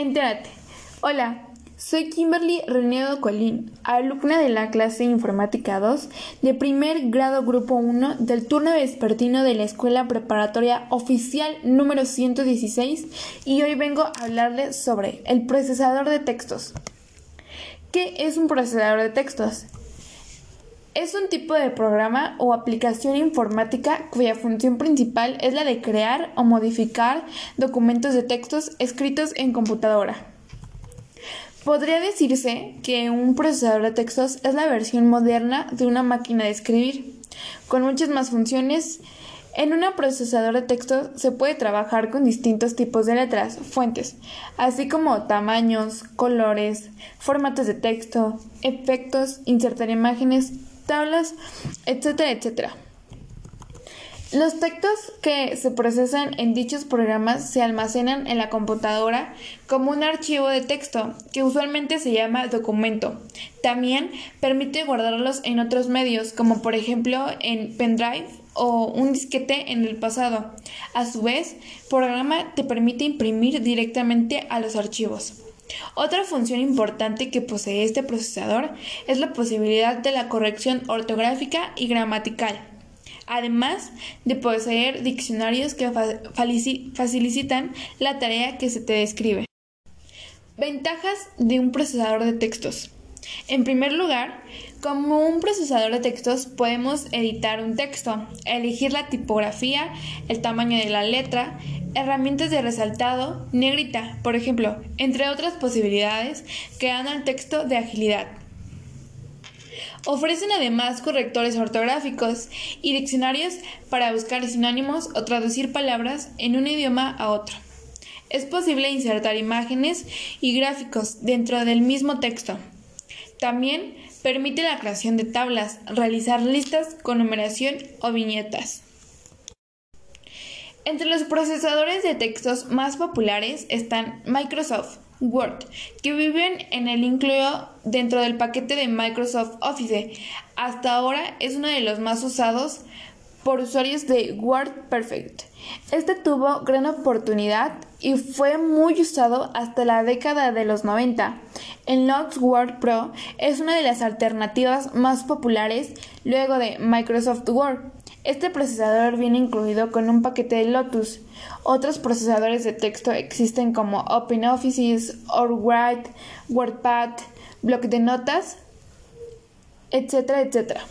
Entérate. Hola, soy Kimberly Renedo Colín, alumna de la clase Informática 2 de primer grado Grupo 1 del turno vespertino de la Escuela Preparatoria Oficial número 116 y hoy vengo a hablarles sobre el procesador de textos. ¿Qué es un procesador de textos? Es un tipo de programa o aplicación informática cuya función principal es la de crear o modificar documentos de textos escritos en computadora. Podría decirse que un procesador de textos es la versión moderna de una máquina de escribir, con muchas más funciones. En un procesador de textos se puede trabajar con distintos tipos de letras, fuentes, así como tamaños, colores, formatos de texto, efectos, insertar imágenes, tablas, etcétera, etcétera. Los textos que se procesan en dichos programas se almacenan en la computadora como un archivo de texto que usualmente se llama documento. También permite guardarlos en otros medios como por ejemplo en pendrive o un disquete en el pasado. A su vez, programa te permite imprimir directamente a los archivos. Otra función importante que posee este procesador es la posibilidad de la corrección ortográfica y gramatical, además de poseer diccionarios que facilitan la tarea que se te describe. Ventajas de un procesador de textos. En primer lugar, como un procesador de textos podemos editar un texto, elegir la tipografía, el tamaño de la letra, herramientas de resaltado, negrita, por ejemplo, entre otras posibilidades que dan al texto de agilidad. Ofrecen además correctores ortográficos y diccionarios para buscar sinónimos o traducir palabras en un idioma a otro. Es posible insertar imágenes y gráficos dentro del mismo texto. También permite la creación de tablas, realizar listas con numeración o viñetas. Entre los procesadores de textos más populares están Microsoft Word, que viven en el incluido dentro del paquete de Microsoft Office. Hasta ahora es uno de los más usados por usuarios de WordPerfect. Este tuvo gran oportunidad y fue muy usado hasta la década de los 90. El Notes Word Pro es una de las alternativas más populares luego de Microsoft Word. Este procesador viene incluido con un paquete de Lotus. Otros procesadores de texto existen como OpenOffice, OrWrite, WordPad, Block de notas, etcétera, etcétera.